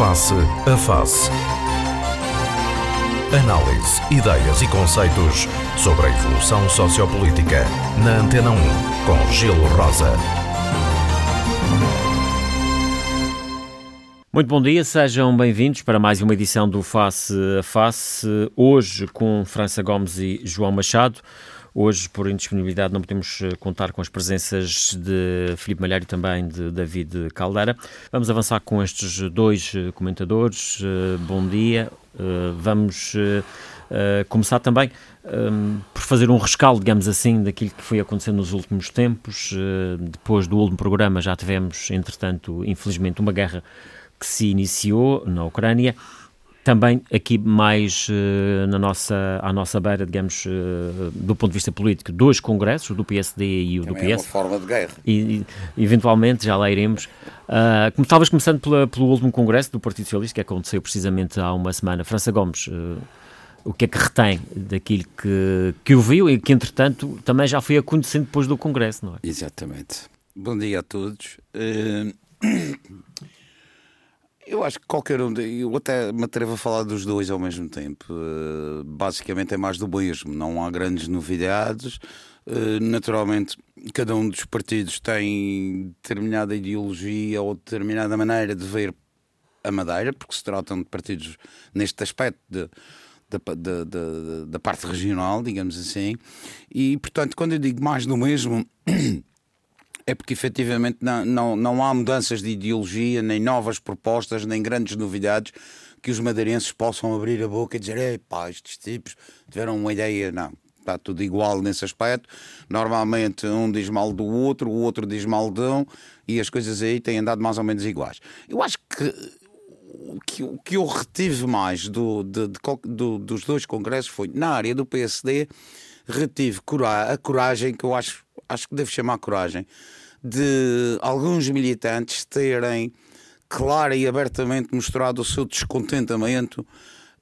Face a Face. Análise, ideias e conceitos sobre a evolução sociopolítica. Na Antena 1, com Gelo Rosa. Muito bom dia, sejam bem-vindos para mais uma edição do Face a Face. Hoje com França Gomes e João Machado. Hoje, por indisponibilidade, não podemos eh, contar com as presenças de Filipe Malheiro e também de David Caldeira. Vamos avançar com estes dois eh, comentadores. Eh, bom dia. Vamos começar também por fazer um rescaldo, digamos assim, daquilo que foi acontecendo nos últimos tempos. Depois do último programa já tivemos, entretanto, infelizmente, uma guerra que se iniciou na Ucrânia. Também aqui mais uh, na nossa, à nossa beira, digamos, uh, do ponto de vista político, dois congressos, o do PSD e o Também do PS. É uma forma de guerra. E, e eventualmente, já lá iremos. Uh, talvez começando pela, pelo último congresso do Partido Socialista, que aconteceu precisamente há uma semana. França Gomes, uh, o que é que retém daquilo que, que ouviu e que, entretanto, também já foi acontecendo depois do congresso, não é? Exatamente. Bom dia a todos. Eu acho que qualquer um, eu até me atrevo a falar dos dois ao mesmo tempo. Uh, basicamente é mais do mesmo, não há grandes novidades. Uh, naturalmente, cada um dos partidos tem determinada ideologia ou determinada maneira de ver a Madeira, porque se tratam de partidos neste aspecto de, da parte regional, digamos assim. E, portanto, quando eu digo mais do mesmo. é porque efetivamente não, não, não há mudanças de ideologia, nem novas propostas, nem grandes novidades que os madeirenses possam abrir a boca e dizer: pá, estes tipos tiveram uma ideia. Não, está tudo igual nesse aspecto. Normalmente um diz mal do outro, o outro diz mal de um, e as coisas aí têm andado mais ou menos iguais. Eu acho que o que, o que eu retive mais do, de, de, do, dos dois congressos foi, na área do PSD, retive a coragem, que eu acho, acho que devo chamar coragem, de alguns militantes terem clara e abertamente mostrado o seu descontentamento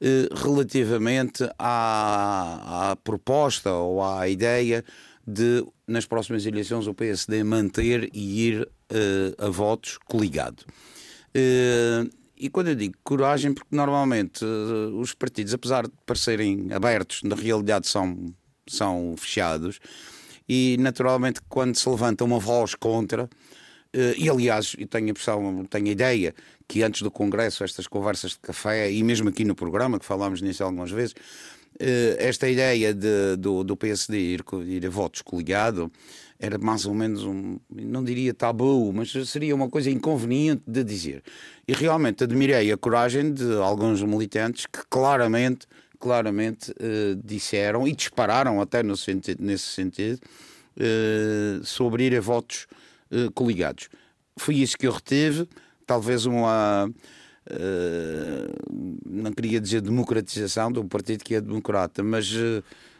eh, relativamente à, à, proposta ou à ideia de, nas próximas eleições, o PSD manter e ir eh, a votos coligado. Eh, e quando eu digo coragem, porque normalmente eh, os partidos, apesar de parecerem abertos, na realidade são, são fechados e naturalmente quando se levanta uma voz contra, eh, e aliás, eu tenho a impressão, tenho a ideia que antes do Congresso, estas conversas de café, e mesmo aqui no programa, que falámos nisso algumas vezes, eh, esta ideia de, do, do PSD ir, ir a votos coligado era mais ou menos um, não diria tabu, mas seria uma coisa inconveniente de dizer. E realmente admirei a coragem de alguns militantes que claramente claramente uh, disseram e dispararam até sentido, nesse sentido uh, sobre ir a votos uh, coligados. Foi isso que eu retive, talvez uma não queria dizer democratização de um partido que é democrata, mas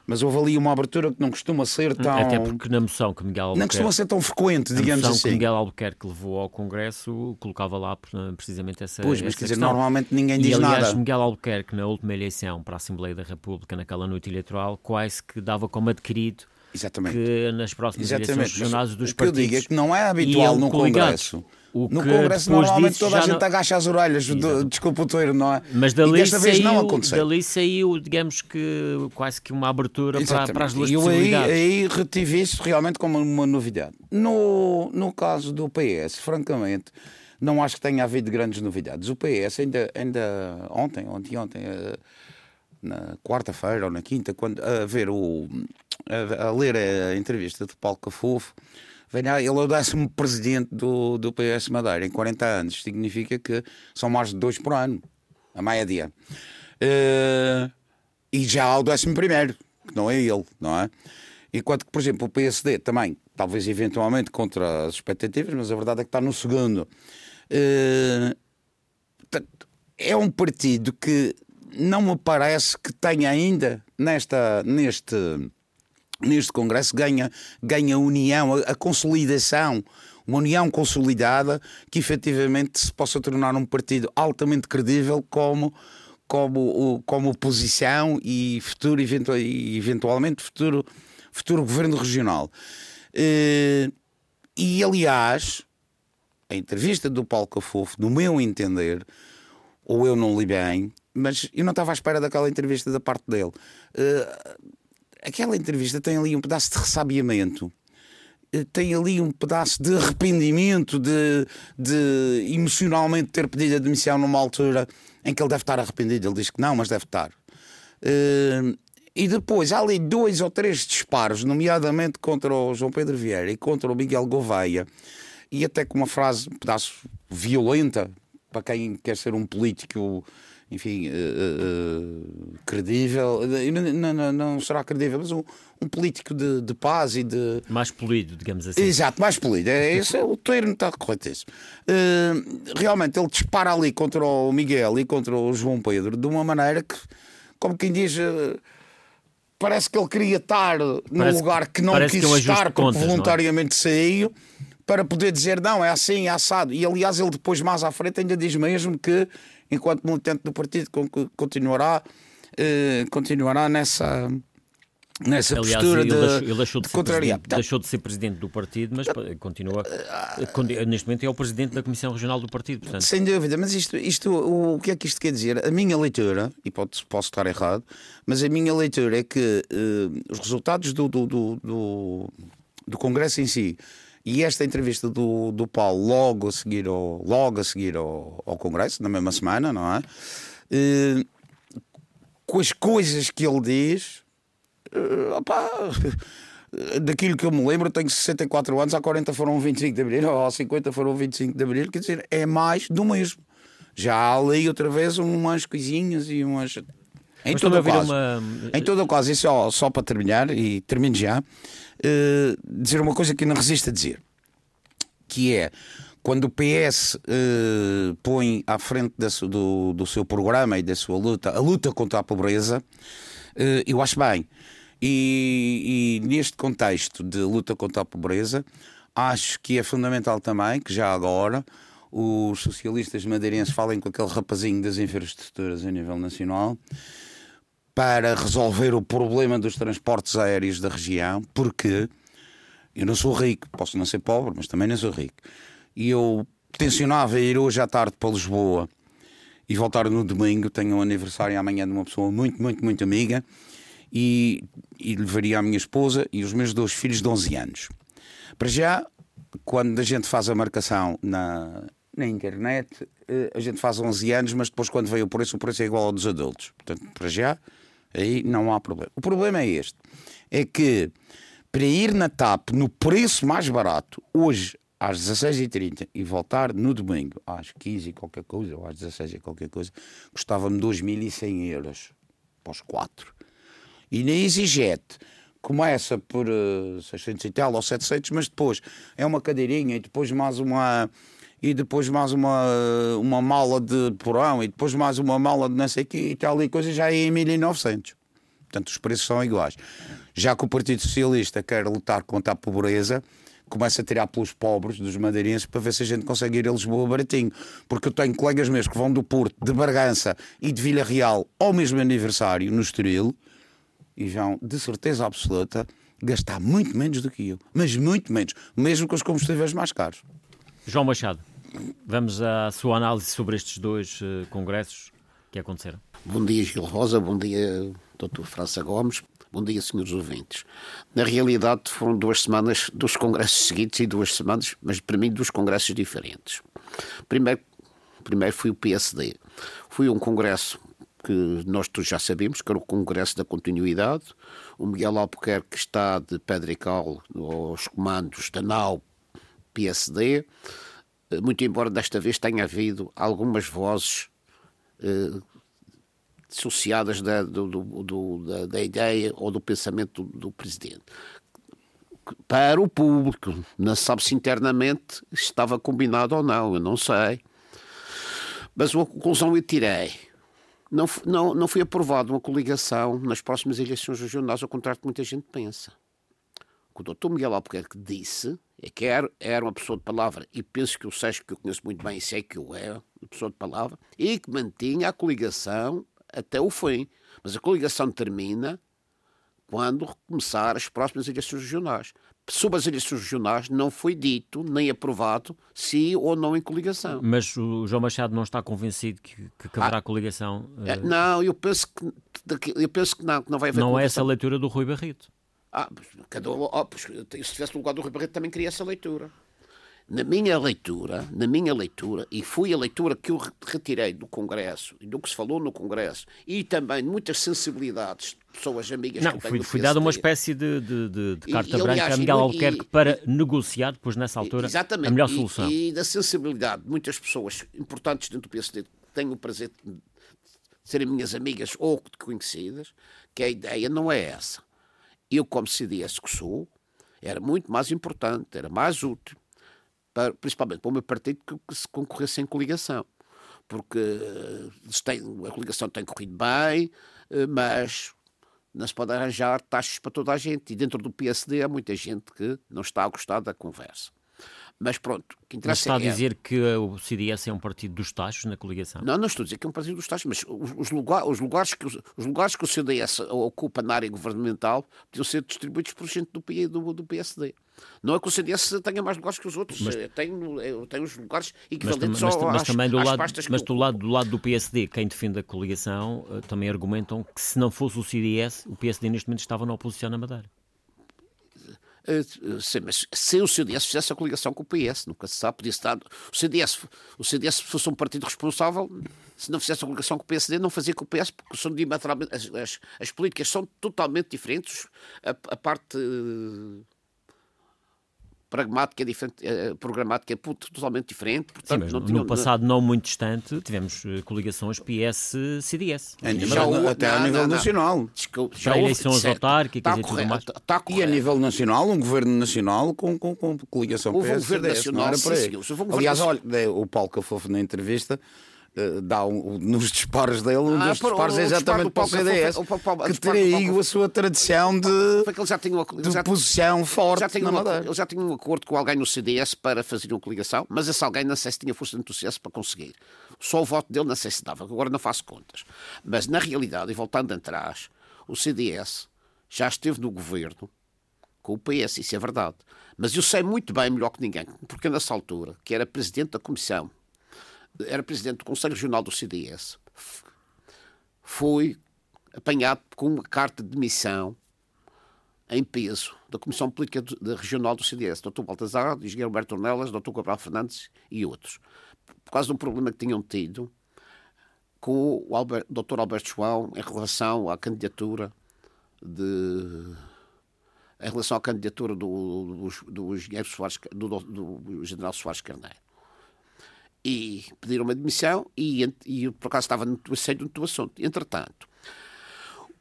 mas houve ali uma abertura que não costuma ser tão. Até porque na moção que Miguel Albuquerque. Não costuma ser tão frequente, digamos a moção assim. que Miguel Albuquerque levou ao Congresso colocava lá precisamente essa. Pois, mas essa quer dizer, questão. normalmente ninguém e, diz aliás, nada. Miguel Albuquerque, na última eleição para a Assembleia da República, naquela noite eleitoral, quase que dava como adquirido Exatamente. que nas próximas Exatamente. eleições regionais dos o que eu partidos. digo é que não é habitual no. Congresso. O no Congresso normalmente disso toda a gente não- agacha as orelhas, desculpa o termo, não é? Mas e dali desta vez não saiu, aconteceu. dali saiu, digamos que, quase que uma abertura para, para as duas E eu aí, aí retive isso realmente como uma novidade. No, no caso do PS, francamente, não acho que tenha havido grandes novidades. O PS ainda, ainda ontem, ontem, ontem, eh, na quarta-feira ou na quinta, quando a ver o a, a ler a entrevista de Paulo Cafofo, venha, ele é o décimo presidente do, do PS Madeira em 40 anos. Significa que são mais de dois por ano, a média. Eh, e já há o décimo primeiro, que não é ele, não é? Enquanto que, por exemplo, o PSD também, talvez eventualmente contra as expectativas, mas a verdade é que está no segundo. Eh, é um partido que não me parece que tenha ainda nesta, neste, neste Congresso ganha, ganha união, a, a consolidação, uma união consolidada que efetivamente se possa tornar um partido altamente credível como, como, como oposição e futuro, eventu- eventualmente futuro, futuro governo regional. Eh, E aliás, a entrevista do Paulo Cafofo, no meu entender, ou eu não li bem, mas eu não estava à espera daquela entrevista da parte dele. Aquela entrevista tem ali um pedaço de ressabiamento eh, tem ali um pedaço de arrependimento, de, de emocionalmente ter pedido a demissão numa altura em que ele deve estar arrependido. Ele diz que não, mas deve estar. Uh, e depois há ali dois ou três disparos, nomeadamente contra o João Pedro Vieira e contra o Miguel Gouveia, e até com uma frase, um pedaço violenta, para quem quer ser um político enfim, uh, uh, credível, não, não, não, será credível, mas um, um político de, de, paz e de. Mais polido, digamos assim. Exato, mais polido. É, esse é o termo, está corretíssimo. Uh, realmente, ele dispara ali contra o Miguel e contra o João Pedro de uma maneira que, como quem diz. Parece que ele queria estar num lugar que não quis que é estar porque contas, é? voluntariamente é? saiu para poder dizer não, é assim, é assado. E aliás, ele depois, mais à frente, ainda diz mesmo que enquanto militante do partido, continuará, eh, continuará nessa nessa Aliás, postura ele de, deixou, ele deixou de, de contrariar. Deixou de ser presidente do partido, mas continua. Neste momento é o presidente da Comissão Regional do partido. Portanto. Sem dúvida, mas isto, isto, o que é que isto quer dizer? A minha leitura, e pode, posso estar errado, mas a minha leitura é que uh, os resultados do, do, do, do, do Congresso em si e esta entrevista do, do Paulo logo a seguir ao, logo a seguir ao, ao Congresso, na mesma semana, não é? Uh, com as coisas que ele diz, uh, opá, daquilo que eu me lembro, tenho 64 anos, há 40 foram 25 de abril, ou há 50 foram 25 de abril, quer dizer, é mais do mesmo. Já há ali outra vez umas coisinhas e umas. Em todo, o caso, uma... em todo o caso, e só, só para terminar, e termino já, uh, dizer uma coisa que não resisto a dizer, que é quando o PS uh, eh, põe à frente da, do, do seu programa e da sua luta a luta contra a pobreza, uh, eu acho bem. E, e, neste contexto de luta contra a pobreza, acho que é fundamental também que já agora os socialistas madeirenses falem com aquele rapazinho das infraestruturas a nível nacional para resolver o problema dos transportes aéreos da região, porque eu não sou rico, posso não ser pobre, mas também não sou rico. E eu tencionava ir hoje à tarde para Lisboa e voltar no domingo. Tenho um aniversário amanhã de uma pessoa muito, muito, muito amiga e, e levaria a minha esposa e os meus dois filhos de 11 anos. Para já, quando a gente faz a marcação na, na internet, eh, a gente faz 11 anos, mas depois, quando veio o preço, o preço é igual ao dos adultos. Portanto, para já, Aí não há problema. O problema é este: é que para ir na TAP no preço mais barato, hoje às 16h30 e voltar no domingo às 15 e qualquer coisa, ou às 16 e qualquer coisa, custava-me 2.100 euros para os quatro. E na EasyJet começa por uh, eh, 600 e tal ou 700, mas depois é uma cadeirinha e depois mais uma e depois mais uma, uma mala de porão e depois mais uma mala de não sei o que e tal e coisa já é em 1900. Portanto, os preços são iguais. Já que o Partido Socialista quer lutar contra a pobreza, começa a tirar pelos pobres dos madeirenses para ver se a gente consegue ir a Lisboa baratinho. Porque eu tenho colegas meus que vão do Porto, de Bargança e de Vila Real ao mesmo aniversário no Estoril e vão, de certeza absoluta, gastar muito menos do que eu. Mas muito menos. Mesmo com os combustíveis mais caros. João Machado, vamos à sua análise sobre estes dois uh, congressos que aconteceram. Bom dia, Gil Rosa, bom dia, Dr. França Gomes, bom dia, senhores ouvintes. Na realidade, foram duas semanas dos congressos seguidos e duas semanas, mas para mim, dos congressos diferentes. Primeiro, primeiro foi o PSD. Foi um congresso que nós todos já sabemos, que era o Congresso da Continuidade. O Miguel Albuquerque está de pedra e cal aos comandos da NAU PSD, eh, muito embora desta vez tenha havido algumas vozes eh, da, do, do, da, da, ideia ou do pensamento do, do, presidente. Para o público, não sabe se internamente estava combinado ou não, eu não sei. Mas a conclusão eu tirei. Não, não, não foi aprovada uma coligação nas próximas eleições regionais, ao contrário do que muita gente pensa. O doutor Miguel Albuquerque disse é que era, era uma pessoa de palavra, e penso que o Sérgio, que eu conheço muito bem, sei que o é, uma pessoa de palavra, e que mantinha a coligação até o fim. Mas a coligação termina quando começar as próximas eleições regionais. sobre as eleições regionais não foi dito nem aprovado se ou não em coligação. Mas o João Machado não está convencido que, que haverá ah, coligação? Uh... Não, eu penso que, eu penso que não, que não vai haver Não coligação. é essa a leitura do Rui Barreto? Ah, cada, oh, se estivesse no lugar do Rui Barreto também queria essa leitura. Na minha leitura, na minha leitura, e foi a leitura que eu retirei do Congresso e do que se falou no Congresso, e também de muitas sensibilidades de pessoas amigas não, que foi, foi dada uma espécie de, de, de, de carta e, branca aliás, a Miguel Albuquerque para negociar, depois nessa altura, a melhor solução. E, e da sensibilidade de muitas pessoas importantes dentro do PSD, que tenho o prazer de serem minhas amigas ou conhecidas, que a ideia não é essa. Eu, como CDS que sou, era muito mais importante, era mais útil para, principalmente para o meu partido, que, que se concorresse em coligação. Porque eh, tem, a coligação tem corrido bem, eh, mas não se pode arranjar taxas para toda a gente. E dentro do PSD há muita gente que não está a gostar da conversa. Mas pronto, o que interessa mas está é... a dizer que o CDS é um partido dos taxos na coligação? Não, não estou a dizer que é um partido dos taxos, mas os, os, lugar, os, lugares, que, os lugares que o CDS ocupa na área governamental podiam ser distribuídos por gente do, do, do PSD. Não é que o CDS tenha mais lugares que os outros, mas, tem, tem os lugares equivalentes mas, mas, mas, mas também do lado, Mas do lado, do lado do PSD, quem defende a coligação, eh, também argumentam que se não fosse o CDS, o PSD neste momento estava na oposição na Madeira. Eh, sim, mas se o CDS fizesse a coligação com o PS, nunca se sabe, podia estar. O CDS, o CDS fosse um partido responsável, se não fizesse a coligação com o PSD, não fazia com o PS, porque são diametralmente. As, as, as políticas são totalmente diferentes. A, a parte pragmática é diferente, uh, programática é totalmente diferente. Portanto, Sim, mas no, no passado não muito distante tivemos uh, coligações PS-CDS. Até a nível não, nacional. Já eleições autárquicas tá e tudo mais. Tá e a nível nacional, um governo nacional com, com, com coligação PS-CDS. Um governo nacional, sim, Aliás, olha, o Paulo Cafofo na entrevista eh, dá um, nos disparos dele, um ah, dos disparos é exatamente para o CDS, o, o, que teria a sua tradição de, já tinha uma, de já, posição forte já tinha na Ele já tinha um acordo com alguém no CDS para fazer uma coligação, mas esse alguém não sei se tinha força do CS para conseguir. Só o voto dele não sei se dava, agora não faço contas. Mas na realidade, e voltando atrás, o CDS já esteve no governo com o PS, isso é verdade. Mas eu sei muito bem, melhor que ninguém, porque nessa altura, que era presidente da comissão era presidente do Conselho Regional do CDS, foi apanhado com uma carta de demissão em peso da Comissão Política Regional do CDS, Dr. Baltazar, Engenheiro Alberto Ornelas, Dr. Gabriel Fernandes e outros, por causa de um problema que tinham tido com o Dr. Alberto João em relação à candidatura de em relação à candidatura do, do, do Soares, do, do, do general Soares Carneiro e pediram uma admissão e, e por acaso estava no assunto do assunto. Entretanto,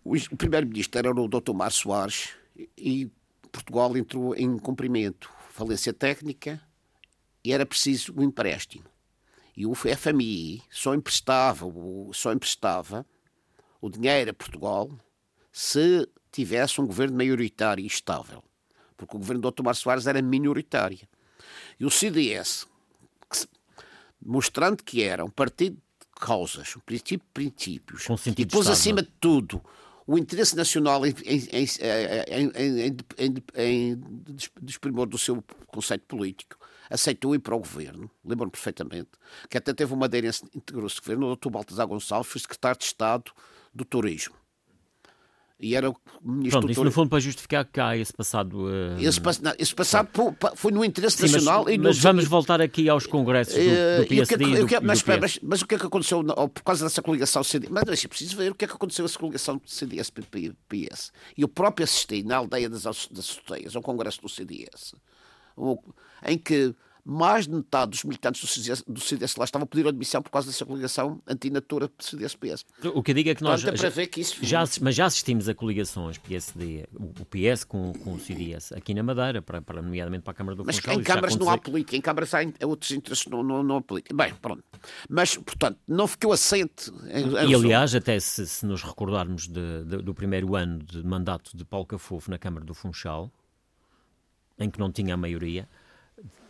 o, o primeiro-ministro era o Dr. Mar Soares e Portugal entrou em cumprimento, falência técnica e era preciso um empréstimo. E o FMI só emprestava, só emprestava o dinheiro a Portugal se tivesse um governo maioritário e estável. Porque o governo do Dr. Mar Soares era minoritário. E o CDS, mostrando que era um partido de causas, um princípio de princípios, e pôs acima de tudo o interesse nacional em, em, em, desprimor do seu conceito político, aceitou ir para o governo, lembro-me perfeitamente, que até teve uma aderência, integrou-se ao governo, o Dr. Baltasar Gonçalves foi secretário de Estado do Turismo e era o ministro Pronto, isso no fundo para justificar que há esse passado. Uh... Esse, não, esse, passado foi no interesse Sim, nacional. Mas, e mas vamos voltar aqui aos congressos do, do PSD. Uh, e do, que, mas, mas, mas, o que é que aconteceu por causa dessa coligação CDS? Mas é preciso ver o que é que aconteceu essa coligação CDS-PS. E eu próprio assisti na aldeia das, das Soteias, ao congresso do CDS, em que mais de metade dos militantes do CDS, do CDS lá estavam a pedir admissão por causa dessa coligação antinatura CDS-PS. O que eu digo é que nós é já, que isso... já, mas já assistimos a coligações PSD, o PS com, com o CDS aqui na Madeira, para, para, nomeadamente para a Câmara do Mas em câmaras não há política, em câmaras há outros interesses, não, não, não há política. Bem, pronto. Mas, portanto, não ficou assente. Em, e aliás, até se, se nos recordarmos de, de, do primeiro ano de mandato de Paulo Cafofo na Câmara do Funchal, em que não tinha a maioria,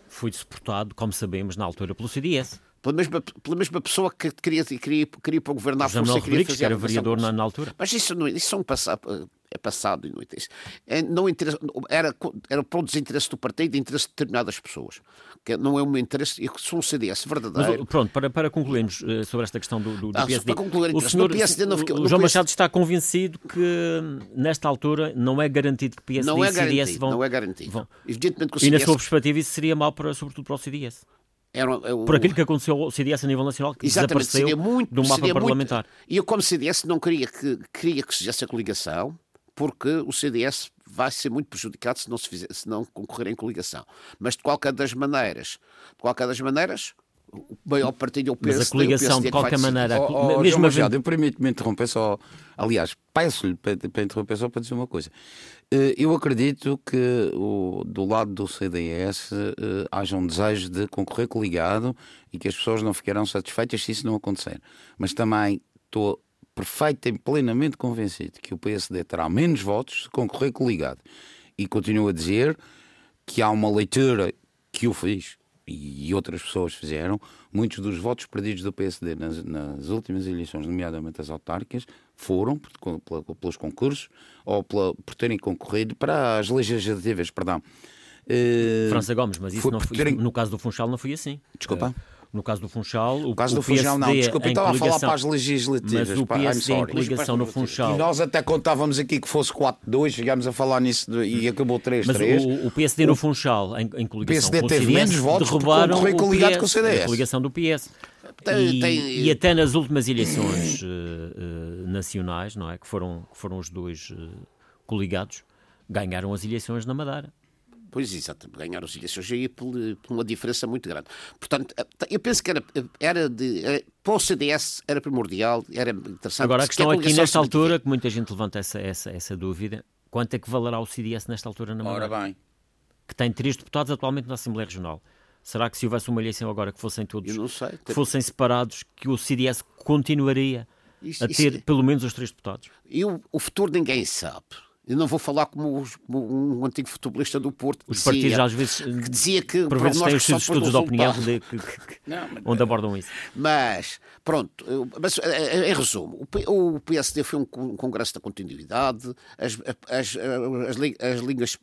foi suportado, como sabemos, na altura pelo CDS. Pela mesma, pela mesma pessoa que queria, queria, queria para governar José Manuel Rodrigues, que era vereador na, na, altura. Mas isso, não, isso é um passado. é passado e não interessa. É, não interessa era, era para o desinteresse do partido e interesse de determinadas pessoas. Que não é um interesse, eu sou um CDS verdadeiro. Mas, pronto, para, para concluirmos uh, sobre esta questão do, do, do ah, PSD. Para concluir, o, senhor, PSD não fica, o João Machado está convencido que nesta altura não é garantido que PSD não é e CDS vão. Não é garantido. Vão. Evidentemente que o CDS... E na sua perspectiva isso seria mal para, sobretudo para o CDS. Era, é Por aquilo que aconteceu ao CDS a nível nacional, que desapareceu muito, do mapa parlamentar. Muito, e eu, como CDS, não queria que, queria que se fizesse a coligação, porque o CDS vai ser muito prejudicado se não, se, fizer, se não concorrer em coligação. Mas, de qualquer das maneiras, de qualquer das maneiras, o maior partido é o PSD. Mas a coligação, de qualquer maneira... Oh, oh, mesmo João eu permito-me interromper só... Aliás, peço-lhe para, para interromper só para dizer uma coisa. Eh, eu acredito que o, do lado do CDS eh, haja um desejo de concorrer coligado e que as pessoas não ficarão satisfeitas se isso não acontecer. Mas também estou perfeito e plenamente convencido que o PSD terá menos votos se concorrer coligado. E continuo a dizer que há uma leitura que eu fiz e outras pessoas fizeram, muitos dos votos perdidos do PSD nas, nas últimas eleições, nomeadamente as autárquicas, foram por, por, pelos concursos ou pela, por terem concorrido para as legislativas, perdão. Uh, França Gomes, mas isso, não foi, terem... no caso do Funchal não foi assim. Desculpa. Uh, no caso do Funchal, o, no caso do o Funchal não, desculpa, estava a falar para as legislativas. Mas o PSD em coligação no Funchal. E nós até contávamos aqui que fosse 4-2, chegámos a falar nisso de, e acabou 3-3. Mas o, o, PSD no Funchal, em, em coligação PSD com o teve menos votos derrubaram o coligado com o CDS. A coligação do PS. E, tem... e, até nas últimas eleições uh, uh, nacionais, não é, que foram, que foram os dois uh, coligados, ganharam as eleições na Madeira. Pois, exatamente, ganharam as eleições aí por, por, uma diferença muito grande. Portanto, eu penso que era, era de. Era, para o CDS era primordial, era interessante. Agora, a questão aqui nesta altura, que muita gente levanta essa, essa, essa dúvida, quanto é que valerá o CDS nesta altura na Madeira? Ora bem. Que tem três deputados atualmente na Assembleia Regional. Será que se houvesse uma eleição agora que fossem todos sei, que fossem separados, que o CDS continuaria isso, a ter isso, pelo menos os três deputados? E o, o futuro ninguém sabe. Eu não vou falar como, os, um antigo futebolista do Porto. Os dizia, partidos às vezes que dizia que por vezes têm os seus estudos de opinião de, que, que, não, onde abordam isso. Mas pronto, mas, eh, eh, em resumo, o PSD foi um congresso da continuidade, as, as, as, as linhas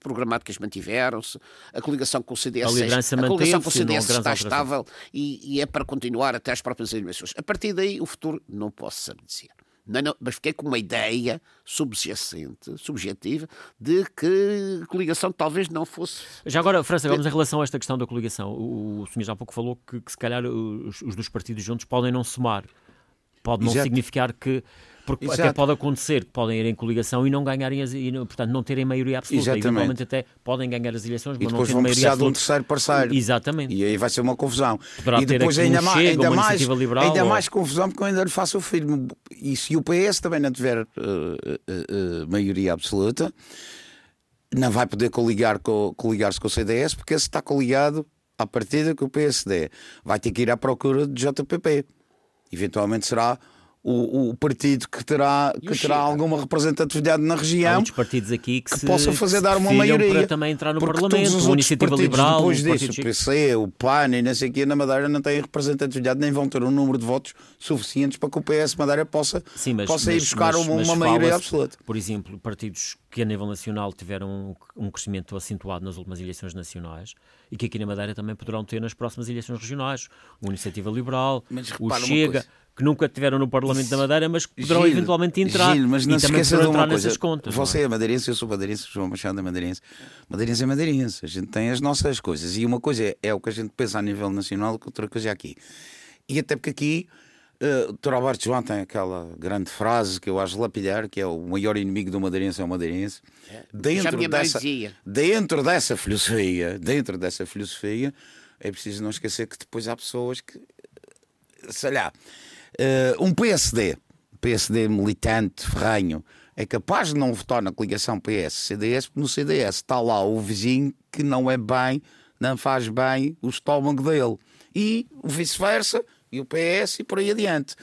programáticas mantiveram-se, a coligação com o CDS, a, a coligação com o CDS está estável e, e é para continuar até as próprias eleições. A partir daí, o futuro não posso saber dizer. Não, não, mas fiquei com uma ideia subjacente, subjetiva, de que a coligação talvez não fosse. Já agora, França Gomes, em relação a esta questão da coligação, o, o senhor já há pouco falou que, que se calhar os, os dos partidos juntos podem não somar. Pode não Exato. significar que porque Exato. até pode acontecer que podem ir em coligação e não ganharem as, e, portanto não terem maioria absoluta. Exatamente. Eventualmente até podem ganhar as eleições, mas não terem maioria absoluta. de um terceiro parceiro. Exatamente. E aí vai ser uma confusão. Poderá e depois ainda, um mais, chega, ainda, mais, liberal, ainda ou... mais confusão porque eu ainda lhe faço o filme. E se o PS também não tiver uh, uh, uh, maioria absoluta, não vai poder coligar com, coligar-se com o CDS, porque esse está coligado à partida com o PSD. Vai ter que ir à procura de JPP. Eventualmente será o, o, partido que terá, que terá alguma representatividade na região. Há muitos partidos aqui que, que se, possa fazer dar uma maioria. Para também entrar no Parlamento, todos os a Iniciativa Liberal. Depois disso, o PC, o PAN e não sei o que, na Madeira não têm representatividade, nem vão ter um número de votos suficientes para que o PS Madeira possa, Sim, mas, possa mas, ir buscar mas, uma, uma maioria absoluta. Por exemplo, partidos que a nível nacional tiveram um, crescimento acentuado nas últimas eleições nacionais e que aqui na Madeira também poderão ter nas próximas eleições regionais. O Iniciativa Liberal, o Chega que nunca tiveram no Parlamento da Madeira, mas que poderão Gil, eventualmente entrar Gil, mas não e se também esqueça de uma coisa. Contas, você é? é madeirense, eu sou madeirense, João Machado é madeirense. Madeirense é madeirense, a gente tem as nossas coisas. E uma coisa é, é o que a gente pensa a nível nacional, outra coisa é aqui. E até porque aqui Uh, o Dr. Alberto João tem aquela grande frase que eu acho lapidar, que é o maior inimigo do madeirense é o madeirense. É, dentro, dessa, dentro dessa filosofia, dentro dessa filosofia, é preciso não esquecer que depois há pessoas que, sei lá, uh, um PSD, PSD militante, ferranho, é capaz de não votar na coligação PS-CDS, porque no CDS está lá o vizinho que não é bem, não faz bem o estômago dele. E o vice-versa e o PS e por aí adiante.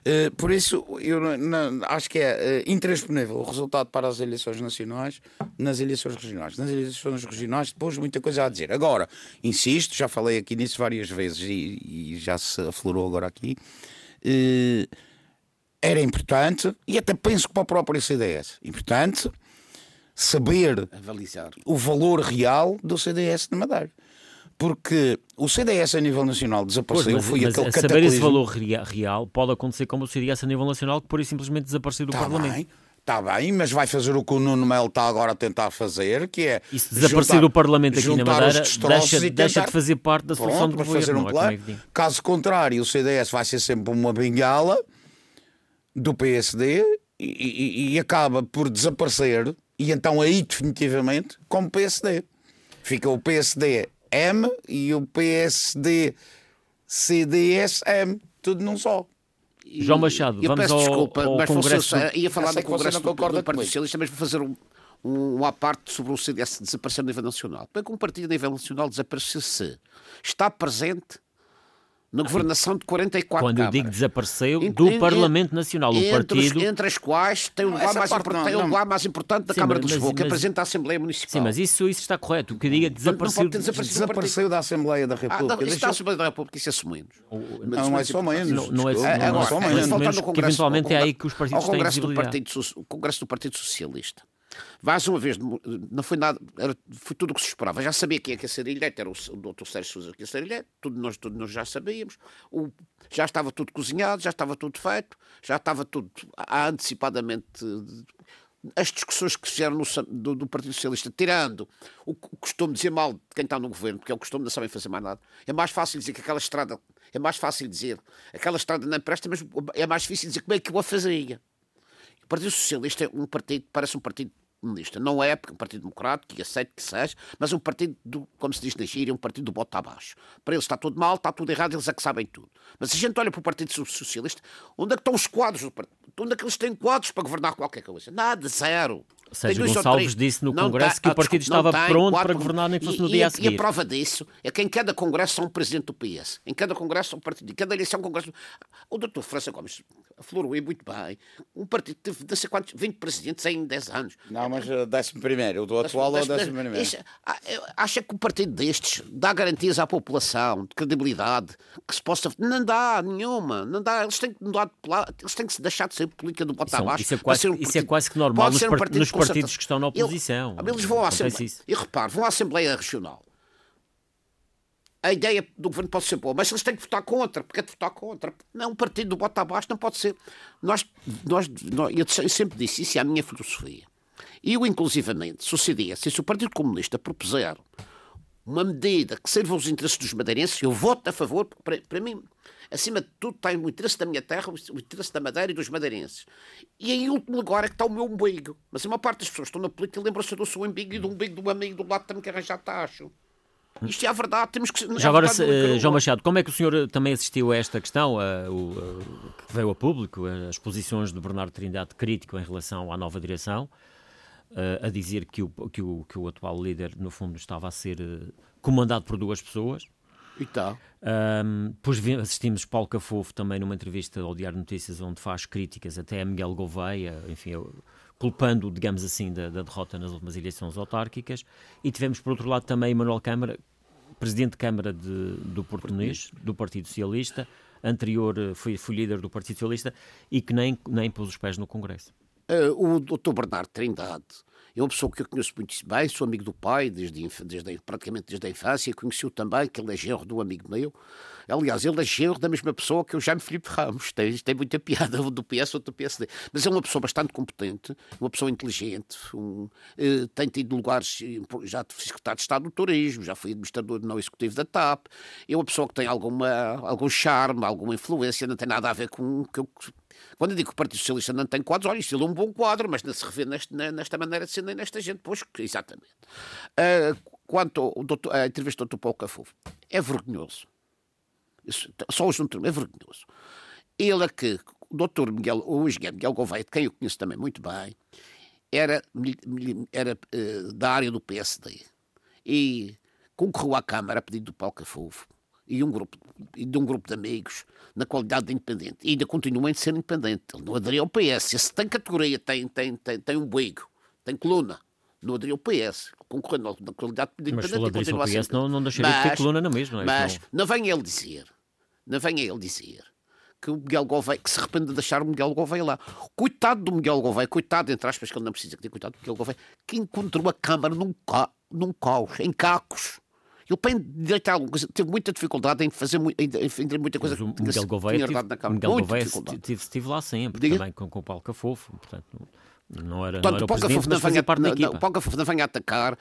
Uh, por isso, eu não, acho que é uh, intransponível o resultado para as eleições nacionais nas eleições regionais. Nas eleições regionais, depois, muita coisa a dizer. Agora, insisto, já falei aqui nisso várias vezes e, e já se aflorou agora aqui. Uh, era importante, e até penso que para o próprio CDS, importante saber Avalizar. o valor real do CDS de Madeira. Porque o CDS a nível nacional Pois, desapareceu, mas, foi mas aquele a saber cataclismo. esse valor rea- real pode acontecer como o CDS a nível nacional, que por isso simplesmente desaparecer do Está Parlamento. bem, está bem, mas vai fazer o que o Nuno Melo está agora a tentar fazer, que é E se desaparecer juntar- do Parlamento aqui na Madeira, deixa, e deixa tentar- de fazer parte da solução Pronto, do governo. fazer um é? Plano. é? Caso contrário, o CDS vai ser sempre uma bengala do PSD e, e- e acaba por desaparecer, e então aí definitivamente como PSD. Fica o PSD M e o PSD CDS-M, tudo num só. João Machado, eu vamos peço ao- desculpa, ao mas fosse- Congresso- ia falar do Congresso não do, do concorda Partido. Socialista, mas vou fazer um, um, um à parte sobre o CDS desaparecer a nível nacional. Como é que um partido a nível nacional desapareceu se está presente na governação de 44 Quando eu câmaras. digo desapareceu, do Parlamento Nacional, o os- partido... entre as quais tem o Não, lugar, mais, não, tem o não. lugar mais importante da Sim, Câmara mas- de Lisboa, que mas- apresenta a Assembleia Municipal. Sim, mas isso, isso está correto. O que eu digo é que Portanto, não desapareceu... pode ter desaparecido. Desapareceu da Assembleia da Ah, República. não, isso Deixa- está a Assembleia da República, isso é sumenos. Não é só menos. Não, não é, não, É, não, é, só menos. menos voltando ao que Congresso- eventualmente é aí que os partidos têm visibilidade. Congresso do Partido Socialista. Mais uma vez, não foi nada, era, foi tudo o que se esperava. Já sabia quem é que ia ser eleito, era o, o Dr. Sérgio Sousa que ia ser eleito, tudo nós, tudo nós já sabíamos. O- já estava tudo cozinhado, já estava tudo feito, já estava tudo antecipadamente. As discussões que fizeram no, do, do Partido Socialista, tirando o, o costume de dizer mal de quem está no governo, porque é o costume não sabem fazer mais nada, é mais fácil dizer que aquela estrada, é mais fácil dizer aquela estrada não presta, mas é mais difícil dizer como é que eu a fazia. O Partido Socialista é um partido, parece um partido comunista. Não é, porque é um partido democrático, que aceito que seja, mas é um partido, do, como se diz na gíria, um partido do bota abaixo. Para eles está tudo mal, está tudo errado, eles é que sabem tudo. Mas a gente olha para o Partido Socialista, onde é que estão os quadros do partido? Onde é que eles têm quadros para governar qualquer coisa? Nada, zero. Sérgio Gonçalves disse no Não Congresso tem- que o ah, partido estava tem pronto quatro- para governar nem que fosse no e, dia e a E seguir. a prova disso é que em cada congresso há um presidente do PS. Em cada congresso há um partido. Em cada eleição há um congresso. O doutor França Gomes aflorou aí muito bem. Um partido teve não sei quantos, 20 presidentes em 10 anos. Não, mas uh, décimo primeiro. O do atual é o décimo primeiro. isso- ah, Acha que um partido destes dá garantias à população de credibilidade que se possa. Não dá nenhuma, não dá. Eles têm que mudar de eles têm que se deixar de ser política do bota Isso é abaixo. isso é quase- um isso é quase que normal pode nos ser um par- partido partidos que estão na oposição. eles vão à Assembleia. E repare, vão à Assembleia Regional. A ideia do governo pode ser boa, mas eles têm que votar contra, porque é de votar contra. Não, um partido do bota abaixo não pode ser. Nós, nós, nós, eu sempre disse isso, é a minha filosofia. E eu, inclusivamente, CDS, se o Partido Comunista propuser uma medida que sirva aos interesses dos madeirenses, eu voto a favor, porque para, para mim, acima de tudo, está o interesse da minha terra, o interesse da Madeira e dos madeirenses. E em último lugar é que está o meu umbigo. Mas a maior parte das pessoas que estão na política lembram-se do seu umbigo e do umbigo do amigo do lado também que arranjar tacho. Isto é a verdade, temos que... Já agora, se- é João Machado, como é que o senhor também assistiu a esta questão, a- o- a- que veio a público, as posições de Bernardo Trindade crítico em relação à nova direção, eh, a dizer que o, que, o, que o atual líder, no fundo, estava a ser eh, comandado por duas pessoas. E tá. Um, depois assistimos Paulo Cafofo também numa entrevista ao Diário de Notícias, onde faz críticas até a Miguel Gouveia, enfim, culpando, digamos assim, da, da derrota nas últimas eleições autárquicas. E tivemos, por outro lado, também Manuel Câmara, presidente de Câmara de, do Português, do Partido Socialista, anterior eh, foi, líder do Partido Socialista e que nem, nem pôs os pés no Congresso. Eh, o Dr. Bernardo Trindade é uma pessoa que eu conheço muito bem, sou amigo do pai desde, desde praticamente desde a infância, conheci-o também, que ele é genro de um amigo meu. Aliás, ele é genro da mesma pessoa que o Jaime Filipe Ramos, tem, tem muita piada, um do PS, outro do PSD. Mas é uma pessoa bastante competente, uma pessoa inteligente, um, eh, tem tido lugares, eh, já fui secretário de Estado do Turismo, já fui administrador não executivo da TAP, é uma pessoa que tem alguma, algum charme, alguma influência, não tem nada a ver com que eu quando eu digo que o Partido Socialista não tem quadros, olha, ele é um bom quadro, mas não se revê neste, ne- nesta maneira de ser nem nesta gente. Pois, exatamente. Ah, quanto à entrevista do Dr. Paulo Cafofo, é vergonhoso. Isso, só hoje não termo, é vergonhoso. Ele é que, o doutor Miguel, o engenheiro Miguel Gouveia, de quem eu conheço também muito bem, era, era eh, da área do PSD e concorreu à Câmara a pedido do Paulo Cafofo e, um grupo, e de um grupo de amigos na qualidade de independente. E ainda continua em ser independente. Ele não aderiu ao PS. Se tem categoria, tem, tem, tem, tem um bigo, tem coluna, não aderiu ao PS. Concorrendo na- qualidade de Mas independente se ele e aderisse ao a PS, não, não deixaria de ter Mas- coluna na mesma. não é? Mas Isso não venha ele dizer, não venha ele dizer que o Miguel Gouveia, que se arrepende de deixar o Miguel Gouveia lá. Coitado do Miguel Gouveia, coitado, entre aspas, que ele não precisa ter coitado do Miguel Gouveia, que encontrou a Câmara num, ca... num caos, em cacos. Ele, para endireitar alguma coisa, teve muita dificuldade em fazer em fazer muita coisa Mas o Miguel Gouveia, tive, na Câmara. Miguel Gouveia estive, estive lá sempre, Diga? também com, com o Paulo Cafofo, portanto... Não era, Portanto, não era o Paulo Cafofo não parte não, não, o Paulo Cafofo não venha atacar,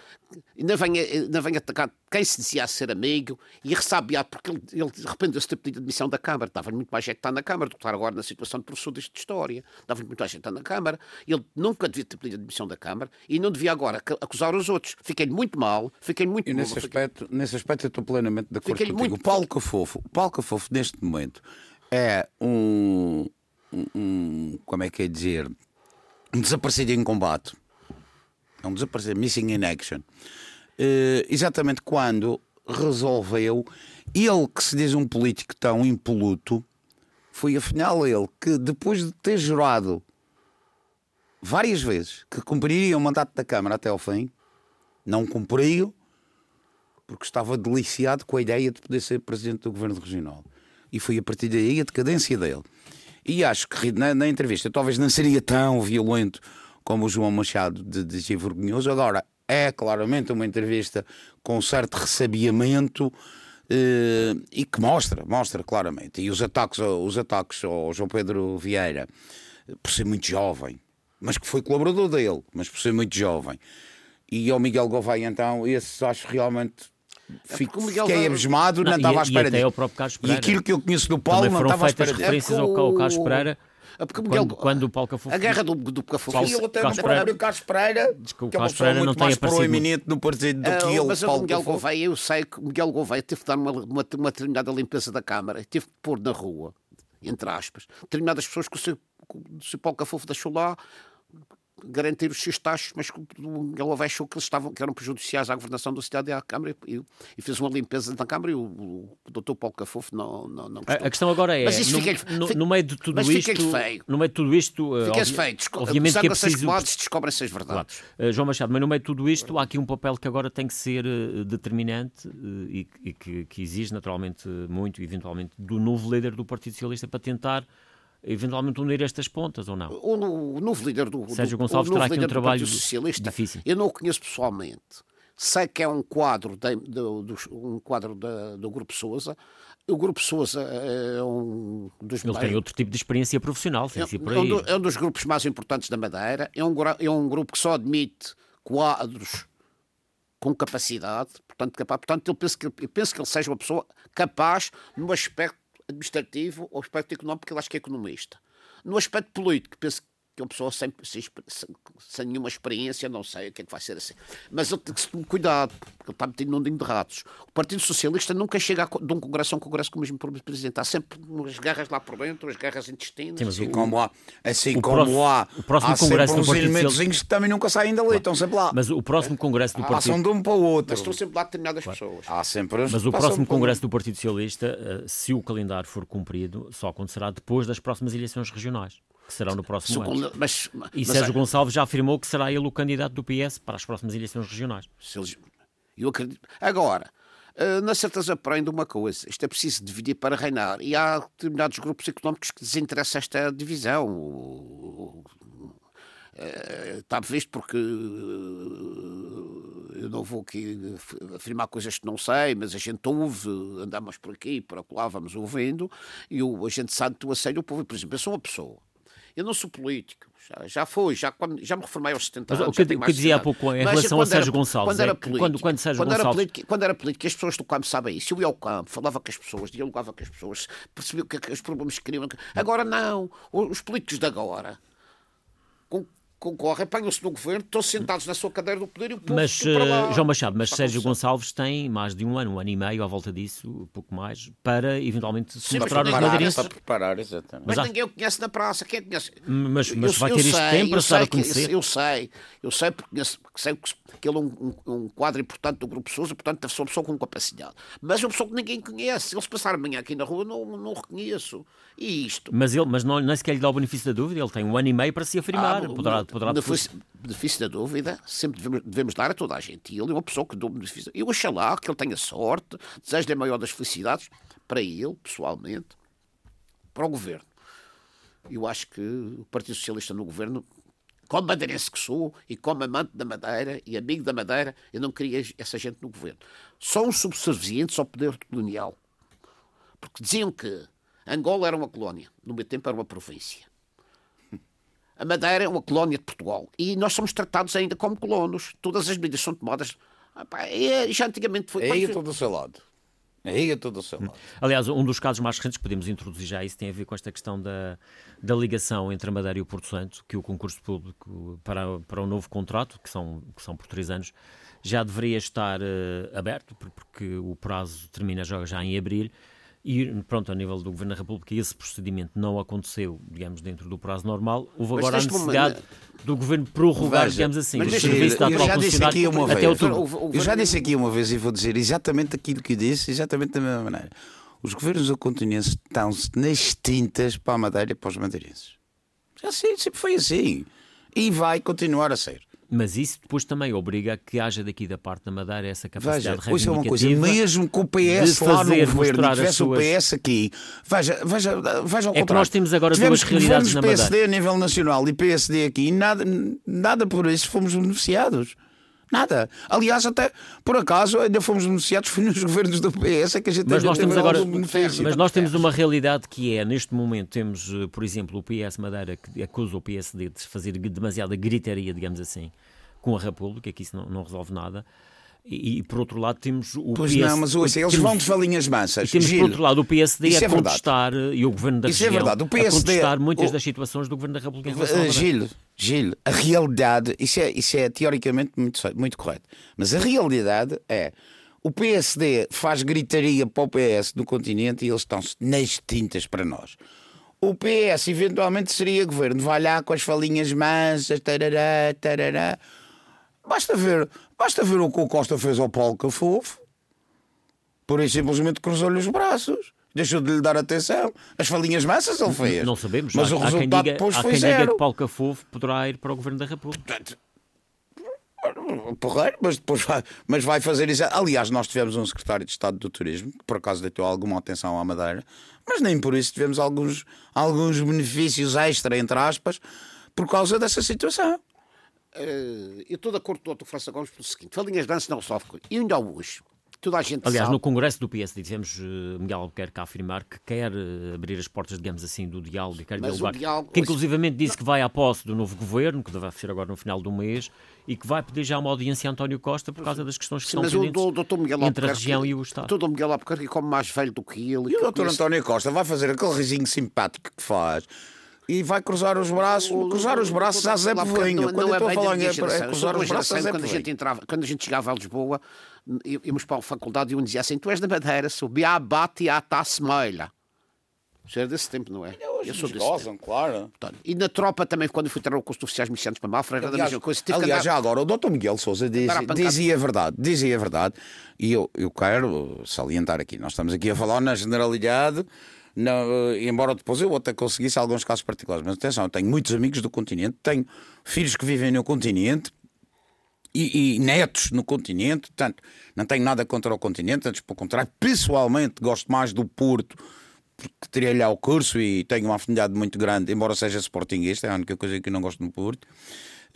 não venha, não venha atacar quem se dizia ser amigo e ressabiar, porque ele, ele de ter pedido admissão da Câmara. Dava-lhe muito mais jeito estar na Câmara do que estar agora na situação de professor de História. Dava-lhe muito mais jeito estar na Câmara. Ele nunca devia ter pedido admissão da Câmara e não devia agora acusar os outros. Fiquei-lhe muito mal, fiquei muito E nesse, aspecto, nesse aspecto eu estou plenamente de acordo contigo. Muito... O Paulo Cafofo, o Paulo Cafofo, neste momento, é um, um, um como é que é dizer um desaparecido em combate. É um desaparecido, missing in action. Uh, exatamente quando resolveu, ele que se diz um político tão impoluto, foi afinal ele que, depois de ter jurado várias vezes que cumpriria o mandato da Câmara até ao fim, não cumpriu, porque estava deliciado com a ideia de poder ser presidente do governo regional. E foi a partir daí a decadência dele. E acho que na, na entrevista talvez não seria tão violento como o João Machado de dizer vergonhoso. Agora, é claramente uma entrevista com certo ressabiamento eh, e que mostra, mostra claramente. E os ataques, os ataques ao João Pedro Vieira, por ser muito jovem, mas que foi colaborador dele, mas por ser muito jovem. E ao Miguel Gouveia, então, esses acho realmente Fico, Miguel fiquei abismado, não, não estava à espera disso. E aquilo que eu conheço do Paulo não estava à espera disso. referências ao, ao Carlos Pereira. É porque Miguel, quando, quando o Paulo Cafofo... A guerra do, do Cafofo... Paulo, e ele até Carlos o próprio Carlos Pereira, que, o que é uma pessoa muito mais proeminente no partido do que ele, Mas o Miguel Gouveia, eu sei que o Miguel Gouveia teve de dar uma, uma, uma determinada limpeza da Câmara, teve de pôr na rua, entre aspas, determinadas pessoas que o seu, o seu Paulo Cafofo deixou lá, garantir os seus taxos, mas ele achou que eles estavam, que eram prejudiciais à governação da cidade e à Câmara e, e fez uma limpeza na Câmara e o, o, o doutor Paulo Cafofo não, não, não A, a questão agora é, no, fiquei, no, no, meio de tudo mas isto, feio. no meio de tudo isto, uh, obvi feio. Desco obviamente que é preciso... descobrem-se as verdades. Claro. Uh, João Machado, mas no meio de tudo isto há aqui um papel que agora tem que ser uh, determinante e, e que, que exige naturalmente muito, eventualmente, do novo líder do Partido Socialista para tentar eventualmente unir estas pontas ou não? O, o novo líder do Sérgio Gonçalves terá aqui um trabalho Socialista, difícil. Eu não o conheço pessoalmente. Sei que é um quadro, de, de, de, um quadro do Grupo Sousa. O Grupo Sousa é um dos Ele mais... tem outro tipo de experiência profissional, sem é, ser por aí. É um dos grupos mais importantes da Madeira. É um, é um grupo que só admite quadros com capacidade. Portanto, capaz, portanto eu, penso que, eu penso que ele seja uma pessoa capaz no aspecto administrativo ou aspecto económico, ele acho que é economista. No aspecto político, penso que é uma pessoa sem, sem, sem, nenhuma experiência, não sei o que é que vai ser assim. Mas ele tem que se tomar cuidado, porque ele está metido num ninho de ratos. O Partido Socialista nunca chega a, de um congresso a um congresso com o mesmo presidente. Há sempre umas guerras lá por dentro, as guerras intestinas. Assim como há, assim como próximo, há, o próximo há congresso do Partido Socialista que também nunca saem dali, claro. estão sempre lá. Mas o próximo congresso do Partido... Passam de um para o outro. Mas estão sempre lá determinadas claro. pessoas. Há sempre Mas o próximo congresso do Partido Socialista, eh, se o calendário for cumprido, só acontecerá depois das próximas eleições regionais que serão no próximo ano. Mas, mas, e Sérgio é... Gonçalves já afirmou que será ele o candidato do PS para as próximas eleições regionais. Eu acredito. Agora, eh, na certeza aprende uma coisa: isto é preciso dividir para reinar. E há determinados grupos económicos que desinteressa esta divisão. Eh, está visto porque eh, eu não vou aqui afirmar coisas que não sei, mas a gente ouve, andamos por aqui, por lá, vamos ouvindo, e a gente sabe tu a sério o povo. Por exemplo, eu sou uma pessoa eu não sou político, já, já fui, já, já me reformei aos 70 anos. o que, o que dizia há pouco em relação a Sérgio Gonçalves, quando era, político, é quando, quando, Sérgio quando, Gonçalves... era político, quando era político, as pessoas do campo sabem isso. Eu ia ao campo, falava com as pessoas, dialogava com as pessoas, percebia o que, que os problemas que queriam. Agora não, os políticos de agora, com concorrem, apanham-se no governo, estão sentados na sua cadeira do poder e o povo Mas, uh, João Machado, mas Sérgio Gonçalves tem mais de um ano, um ano e meio à volta disso, um pouco mais, para eventualmente se mostrar os madeirenses. Para preparar, exatamente. Mas, mas ninguém o conhece na praça, quem conhece? Mas, mas eu, vai ter este tempo para estar a conhecer? Eu sei, eu sei, porque sei que ele é um, um, um, quadro importante do Grupo Sousa, portanto deve ser uma pessoa com capacidade. Mas é uma pessoa que ninguém conhece. Eles passaram amanhã aqui na rua, não, não reconheço. E isto? Mas, ele, mas não, nem sequer lhe dá o benefício da dúvida, ele tem um ano e meio para se afirmar. Ah, poderá, poderá depois... benefício da dúvida sempre devemos, devemos, dar a toda a gente. E ele é uma pessoa que dou benefício. Eu acho lá que ele tenha sorte, desejo-lhe a maior das felicidades, para ele, pessoalmente, para o governo. Eu acho que o Partido Socialista no governo, como madeirense que sou e como amante da Madeira e amigo da Madeira, eu não queria essa gente no governo. São subservientes ao poder colonial. Porque diziam que Angola era uma colónia, no meu tempo era uma província. A Madeira é uma colónia de Portugal e nós somos tratados ainda como colonos. Todas as medidas são tomadas. e já antigamente foi. Aí é todo do seu lado. Aí é todo o seu lado. Aliás, um dos casos mais recentes que podemos introduzir já isso tem a ver com esta questão da, da ligação entre a Madeira e o Porto Santo, que o concurso público para, para o novo contrato, que são, que são por três anos, já deveria estar uh, aberto, porque o prazo termina já, já em abril e, pronto, a nível do Governo da República, esse procedimento não aconteceu, digamos, dentro do prazo normal. Houve agora a necessidade momento... do Governo prorrogar, Veja, digamos assim, o serviço da atual uma até outubro. Eu já disse aqui uma vez e vou dizer exatamente aquilo que disse, exatamente da mesma maneira. Os governos do continente estão-se nas tintas para a Madeira e para os madeirenses. Já sei, sempre foi assim. E vai continuar a ser. Mas isso depois também obriga a que haja daqui da parte da Madeira essa capacidade veja, reivindicativa. é uma coisa, mesmo com o PS lá no governo, tivesse suas... o PS aqui, veja, veja, veja ao é contrário. que nós temos agora Tivemos duas realidades na Madeira. PSD a nível nacional e PSD aqui, e nada, nada por isso fomos beneficiados. Nada. Aliás, até por acaso ainda fomos beneficiados foi nos governos do PS é que a gente mas nós temos agora Mas nós temos uma realidade que é, neste momento, temos, eh, por exemplo, o PS Madeira que acusa o PSD de fazer demasiada gritaria, digamos assim, com a República, que isso não, não resolve nada. E, e, por outro lado temos o pois PS... não, mas ouça, eles temos, vão de falinhas mansas. E temos Gil, por outro lado o PSD a é contestar, verdade. e o Governo da isso região, é verdade. O PSD, a contestar muitas o, das situações do Governo da República uh, Gil, Gil, a realidade, isso é, isso é teoricamente muito, muito correto, mas a realidade é o PSD faz gritaria para o PS no continente e eles estão-se nas tintas para nós. O PS eventualmente seria governo, vai lá com as falinhas mansas, tarará, tarará Basta ver, basta ver o que o Costa fez ao Paulo Cafofo. Por aí simplesmente cruzou-lhe os braços. Deixou de lhe dar atenção. As falinhas massas ele fez. Não sabemos. Mas há, o resultado diga, depois foi quem zero. diga que Paulo Cafofo poderá ir para o Governo da República. Porreiro, mas depois vai, mas vai fazer isso. Aliás, nós tivemos um secretário de Estado do Turismo que por acaso deitou alguma atenção à Madeira, mas nem por isso tivemos alguns, alguns benefícios extra, entre aspas, por causa dessa situação. Uh, eu estou de acordo com o Dr. França Gomes pelo seguinte: Falinhas Danças não sofre. E ainda hoje, toda a gente Aliás, sabe... no Congresso do PSD tivemos uh, Miguel Albuquerque a afirmar que quer uh, abrir as portas, digamos assim, do diálogo, quer Mas dialogar, diálogo... que inclusivamente disse que vai à posse do novo governo, que deve ser agora no final do mês, e que vai pedir já uma audiência a António Costa por causa das questões que Sim, são pendentes Miguel entre a região e o Estado. O Dr. Miguel Albuquerque como mais velho do que ele. E o Dr. António Costa vai fazer aquele risinho simpático que faz e vai cruzar os braços, o, cruzar os braços a Zé Povinha. Quando eu estou a falar em é cruzar os braços Zé quando a gente entrava, Quando a gente chegava a Lisboa, íamos para a faculdade e um dizia assim: Tu és da Madeira, subi a bate a taçmeira. Já é desse tempo, não é? Eu sou desse gozam, tempo. claro. Portanto, e na tropa também, quando fui ter o curso de oficiais milicianos para Mafra, era aliás, da mesma coisa. Tive aliás, já agora, o Dr. Miguel Souza diz, dizia a verdade, dizia a verdade, e eu, eu quero salientar aqui, nós estamos aqui a falar na generalidade, não, eh, embora depois eu até conseguisse alguns casos particulares. Mas atenção, eu tenho muitos amigos do continente, tenho filhos que vivem no continente e, e, netos no continente, portanto, não tenho nada contra o continente, antes pelo contrário, pessoalmente gosto mais do Porto, porque teria lá o curso e tenho uma afinidade muito grande, embora seja sportinguista, é a única coisa que não gosto no Porto.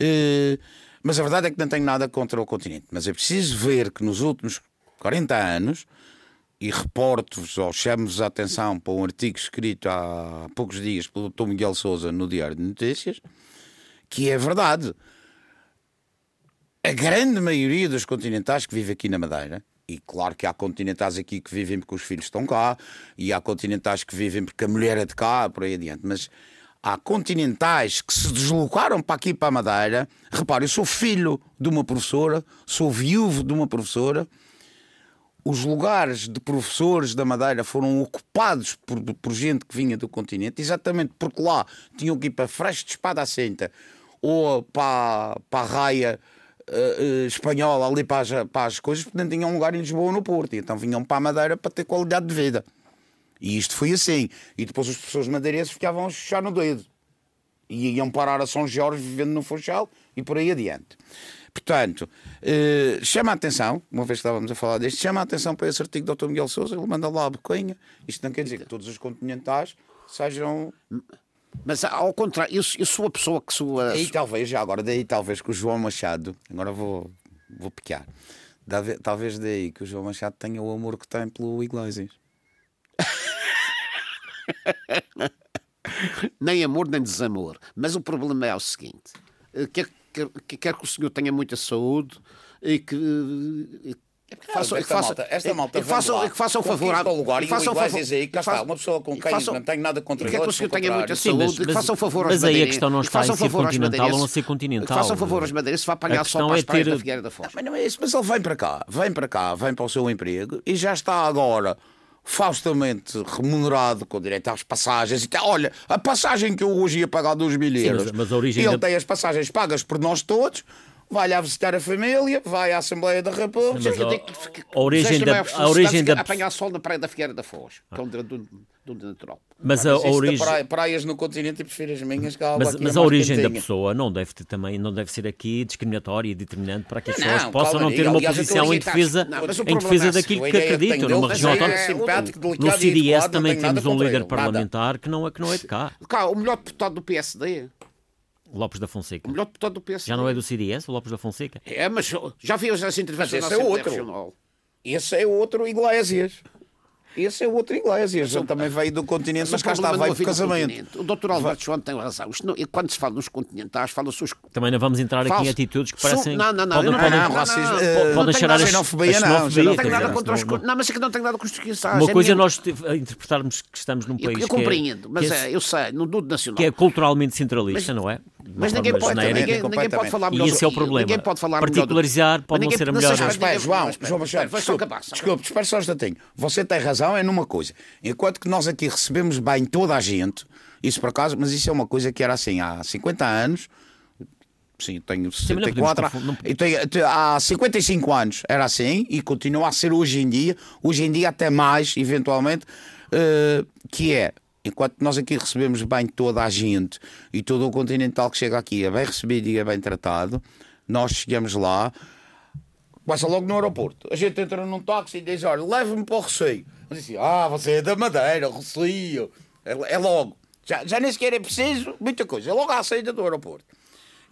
Uh, mas a verdade é que não tenho nada contra o continente. Mas é preciso ver que nos últimos 40 anos e reporto-vos ou chamo-vos a atenção para um artigo escrito há poucos dias pelo Dr. Miguel Souza no Diário de Notícias, que é verdade. A grande maioria dos continentais que vive aqui na Madeira, e claro que há continentais aqui que vivem porque os filhos estão cá, e há continentais que vivem porque a mulher é de cá, por aí adiante, mas há continentais que se deslocaram para aqui para a Madeira. Repare, eu sou filho de uma professora, sou viúvo de uma professora os lugares de professores da Madeira foram ocupados por, por gente que vinha do continente, exatamente porque lá tinham que ir para Freixo de Espada à Senta ou para, para a raia uh, espanhola, ali para as, para as coisas, porque não tinham lugar em Lisboa ou no Porto. Então vinham para a Madeira para ter qualidade de vida. E isto foi assim. E depois os professores madeirenses ficavam a chuchar no dedo. E iam parar a São Jorge vivendo no Funchal e por aí adiante. Portanto, eh, chama a atenção, uma vez que estávamos a falar disto, chama a atenção para esse artigo do Dr. Miguel Souza, ele manda lá a boquinha. Isto não quer dizer que todos os continentais sejam. Mas ao contrário, eu, eu sou a pessoa que sou a. Aí talvez, já agora, daí talvez que o João Machado, agora vou, vou Dave- talvez daí que o João Machado tenha o amor que tem pelo Iglesias. nem amor nem desamor. Mas o problema é o seguinte: eh, quer, quer, que o senhor tenha muita saúde e que. e que faça- esta, que faça- malta, esta malta lá, que façam um favor. conquista o lugar e o façam um favor- aí, cá está, uma pessoa com quem façam- não tenho nada contra e quer que o senhor tenha muita. Sim, mas- saúde, e que mas- façam um favor aos mas aí a questão não e que está em ser favor aos continental ou não ser continental. Que façam favor aos madeirenses, se vai apanhar questão para é as praias ter- da Figueira da Foz. Mas não é isso, mas ele vem para cá, vem para cá, vem para o seu emprego e já está agora faustamente remunerado com direito às passagens e tal. Olha, a passagem que eu hoje ia pagar 2 mil mas- euros. mas a origem ele da- tem as passagens pagas por nós todos, vai lá visitar a família, vai à Assembleia da República. Mas a- a origem da- a origem da- apanhar sol na praia da Figueira da Foz, que é um do, do, do natural. Mas a Mas origem. praia- praias no continente e prefiro as minhas, que Mas, aqui é mas a origem da pessoa não deve também não deve ser aqui discriminatória e determinante para que as pessoas possam não ter uma posição em defesa, mas em defesa é daquilo que acreditam. Numa região mas é No CDS também temos um líder parlamentar que não é, que não é de cá. Cá, o melhor deputado do PSD. Lopes da Fonseca. O melhor deputado do PSD. Já não é do CDS, o Lopes da Fonseca? É, mas já viu as intervenções Mas na esse é outro. Regional? Esse é outro Iglesias. Esse é outro Iglesias. Ele também veio do continente, mas o cá está, veio do casamento. O doutor Alberto João tem razão. Não- e quando se fala nos continentais, fala-se os Também não vamos entrar aqui em Falso. atitudes que parecem. Não, não, não. podem, não, podem, não, não, racismo, não, eh, não podem cheirar nada- a xenofobia, não, não tenho nada não- contra os. não- mas é que não tenho nada contra os. Uma É coisa é nós te- interpretarmos que estamos num país eu que é- compreendo, mas é, é, eu sei, no Dudo Nacional. que é culturalmente centralista, não é? Mas ninguém pode, ninguém, ninguém pode falar E melhor esse é o problema. Ninguém pode falar Particularizar pode Mas não ser a melhor- Mas, João, João Machado, só desculpe, desculpe, espera só um instantinho. Você tem razão é numa coisa. Enquanto que nós aqui recebemos bem toda a gente, isso por acaso, mas isso é uma coisa que era assim há 50 anos. Sim, tenho mas não podemos 64. não- tenho- te- há 55 anos era assim e continua a ser hoje em dia, hoje em dia até mais, eventualmente, eh, que é. Enquanto nós aqui recebemos bem toda a gente e todo o continental que chega aqui é bem recebido e é bem tratado, nós chegamos lá, Passa logo no aeroporto. A gente entra num táxi e diz: Olha, leva-me para o Receio. Disse: Ah, você é da Madeira, Receio. É, é logo. Já, já nem sequer é preciso muita coisa. É logo à saída do aeroporto.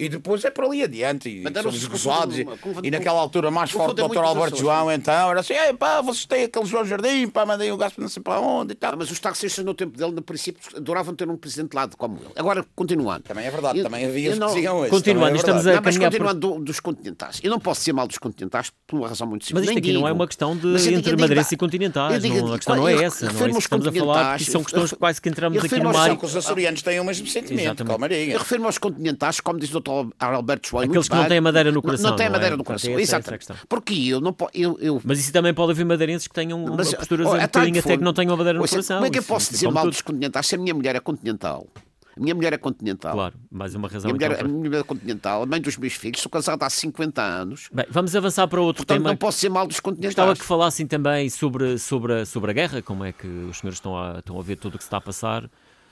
E depois é por ali adiante. E somos confundem gozados. E, e naquela altura mais forte, o Dr. Alberto pessoas. João, então, era assim: Ei, pá, vocês têm aquele João Jardim, pá, mandei o gasto não sei para onde e tal. Ah, mas os taxistas no tempo dele, no princípio, adoravam ter um presidente lado como ele. Agora, continuando. Também é verdade, Eu- também havia eu não- que. Continuando, é estamos a- Não, mas por- continuando do- dos continentais. Eu não posso dizer mal dos continentais por uma razão muito simples. Mas isto aqui não é digo. uma questão de digo- entre digo- e continentais. digo- não, a questão não é essa. Não é isso que estamos a falar, continentais, porque são questões eu- quase que entramos aqui. São que os açorianos têm o mesmo sentimento. Eu refiro-me aos continentais, como diz o Dr. Alberto João. Aqueles que não têm madeira no coração, Não têm não é? madeira no coração. é a Exatamente. questão. Porque eu não eu, eu Mas isso também pode haver madeirenses que tenham uma Mas, posturas oh, um bocadinho que até que não tenham madeira no Ouça, coração. Como é que eu posso isso dizer mal tudo. dos continentais se a minha mulher é continental? A minha mulher é continental. Claro, mais uma A razão minha, mulher, então. a minha mulher é continental, a mãe dos meus filhos, sou casado há 50 anos. Bem, vamos avançar para outro Portanto, tema. não posso dizer mal dos continentais. Gostava que falassem também sobre, sobre, a, sobre a guerra, como é que os senhores estão a, estão a ver tudo o que se está a passar.